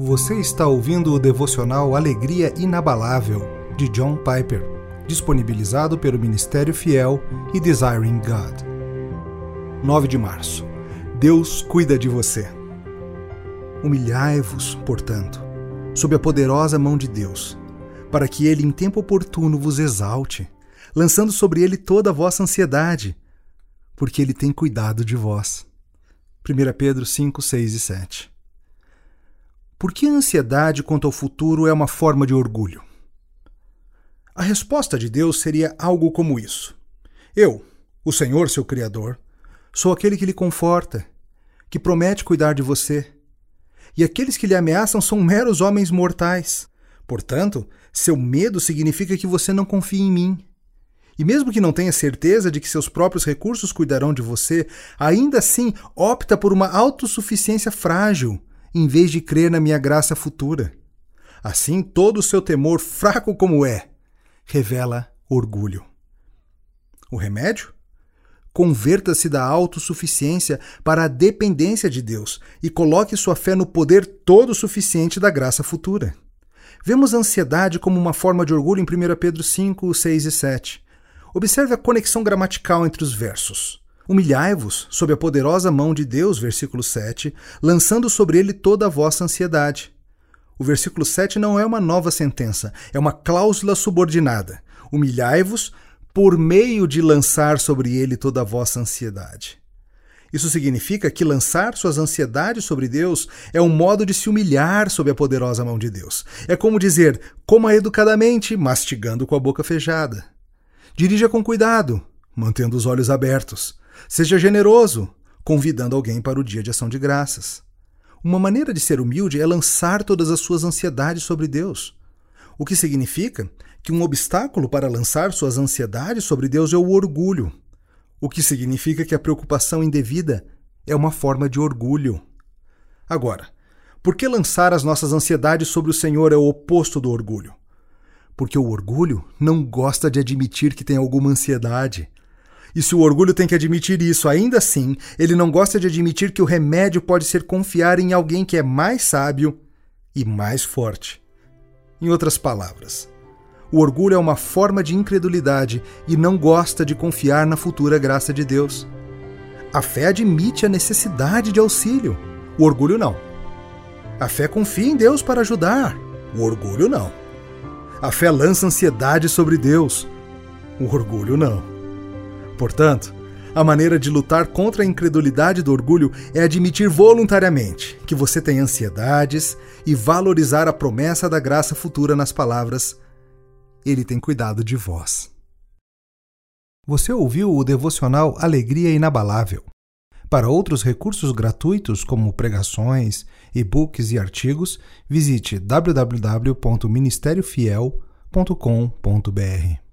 Você está ouvindo o devocional Alegria Inabalável, de John Piper, disponibilizado pelo Ministério Fiel e Desiring God. 9 de março. Deus cuida de você. Humilhai-vos, portanto, sob a poderosa mão de Deus, para que ele em tempo oportuno vos exalte, lançando sobre ele toda a vossa ansiedade, porque ele tem cuidado de vós. 1 Pedro 5, 6 e 7. Por que a ansiedade quanto ao futuro é uma forma de orgulho? A resposta de Deus seria algo como isso: Eu, o Senhor, seu Criador, sou aquele que lhe conforta, que promete cuidar de você. E aqueles que lhe ameaçam são meros homens mortais. Portanto, seu medo significa que você não confia em mim. E mesmo que não tenha certeza de que seus próprios recursos cuidarão de você, ainda assim opta por uma autossuficiência frágil em vez de crer na minha graça futura. Assim, todo o seu temor, fraco como é, revela orgulho. O remédio? Converta-se da autossuficiência para a dependência de Deus e coloque sua fé no poder todo suficiente da graça futura. Vemos a ansiedade como uma forma de orgulho em 1 Pedro 5, 6 e 7. Observe a conexão gramatical entre os versos. Humilhai-vos sob a poderosa mão de Deus, versículo 7, lançando sobre ele toda a vossa ansiedade. O versículo 7 não é uma nova sentença, é uma cláusula subordinada. Humilhai-vos por meio de lançar sobre ele toda a vossa ansiedade. Isso significa que lançar suas ansiedades sobre Deus é um modo de se humilhar sob a poderosa mão de Deus. É como dizer, coma educadamente, mastigando com a boca fechada. Dirija com cuidado, mantendo os olhos abertos. Seja generoso, convidando alguém para o dia de ação de graças. Uma maneira de ser humilde é lançar todas as suas ansiedades sobre Deus. O que significa que um obstáculo para lançar suas ansiedades sobre Deus é o orgulho. O que significa que a preocupação indevida é uma forma de orgulho. Agora, por que lançar as nossas ansiedades sobre o Senhor é o oposto do orgulho? Porque o orgulho não gosta de admitir que tem alguma ansiedade. E se o orgulho tem que admitir isso, ainda assim, ele não gosta de admitir que o remédio pode ser confiar em alguém que é mais sábio e mais forte. Em outras palavras, o orgulho é uma forma de incredulidade e não gosta de confiar na futura graça de Deus. A fé admite a necessidade de auxílio, o orgulho não. A fé confia em Deus para ajudar, o orgulho não. A fé lança ansiedade sobre Deus, o orgulho não. Portanto, a maneira de lutar contra a incredulidade do orgulho é admitir voluntariamente que você tem ansiedades e valorizar a promessa da graça futura nas palavras: Ele tem cuidado de vós. Você ouviu o devocional Alegria Inabalável. Para outros recursos gratuitos, como pregações, e-books e artigos, visite www.ministériofiel.com.br.